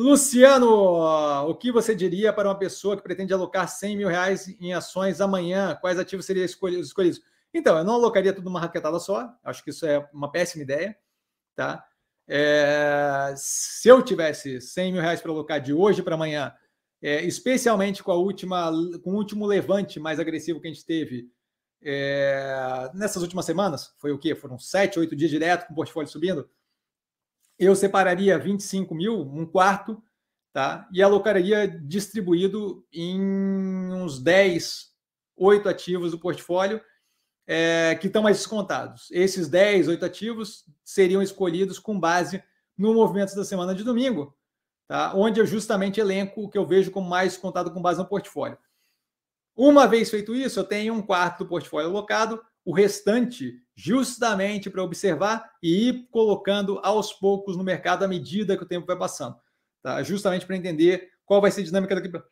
Luciano, o que você diria para uma pessoa que pretende alocar 100 mil reais em ações amanhã? Quais ativos seriam escolhidos? Então, eu não alocaria tudo numa raquetada só. Acho que isso é uma péssima ideia. Tá? É, se eu tivesse 100 mil reais para alocar de hoje para amanhã, é, especialmente com a última, com o último levante mais agressivo que a gente teve é, nessas últimas semanas, foi o quê? Foram sete, oito dias direto com o portfólio subindo. Eu separaria 25 mil, um quarto, tá? E alocaria distribuído em uns 10, 8 ativos do portfólio é, que estão mais descontados. Esses 10, 8 ativos seriam escolhidos com base no movimento da semana de domingo, tá? onde eu justamente elenco o que eu vejo como mais descontado com base no portfólio. Uma vez feito isso, eu tenho um quarto do portfólio alocado, o restante justamente para observar e ir colocando aos poucos no mercado à medida que o tempo vai passando, tá? Justamente para entender qual vai ser a dinâmica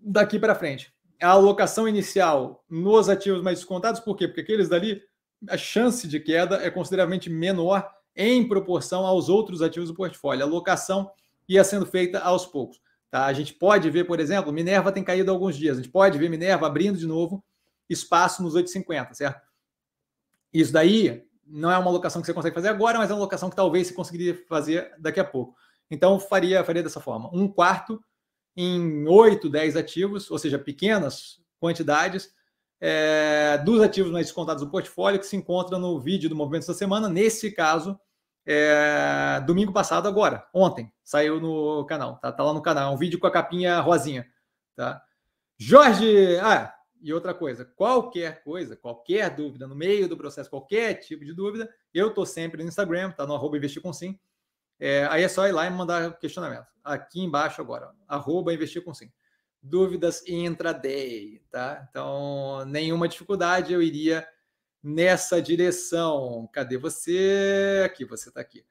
daqui para frente. A alocação inicial nos ativos mais descontados, por quê? Porque aqueles dali, a chance de queda é consideravelmente menor em proporção aos outros ativos do portfólio. A alocação ia sendo feita aos poucos. Tá? A gente pode ver, por exemplo, Minerva tem caído há alguns dias. A gente pode ver Minerva abrindo de novo espaço nos 8,50, certo? Isso daí não é uma alocação que você consegue fazer agora, mas é uma alocação que talvez você conseguiria fazer daqui a pouco. Então, faria, faria dessa forma. Um quarto em 8, 10 ativos, ou seja, pequenas quantidades, é, dos ativos mais descontados do portfólio que se encontra no vídeo do Movimento da Semana. Nesse caso, é, domingo passado, agora, ontem, saiu no canal, tá, tá lá no canal, é um vídeo com a capinha rosinha, tá? Jorge, ah, e outra coisa, qualquer coisa, qualquer dúvida no meio do processo, qualquer tipo de dúvida, eu tô sempre no Instagram, tá no arroba investir com sim, é, aí é só ir lá e mandar questionamento, aqui embaixo agora, arroba investir com sim. Dúvidas intraday, tá? Então, nenhuma dificuldade, eu iria nessa direção. Cadê você? Aqui, você está aqui.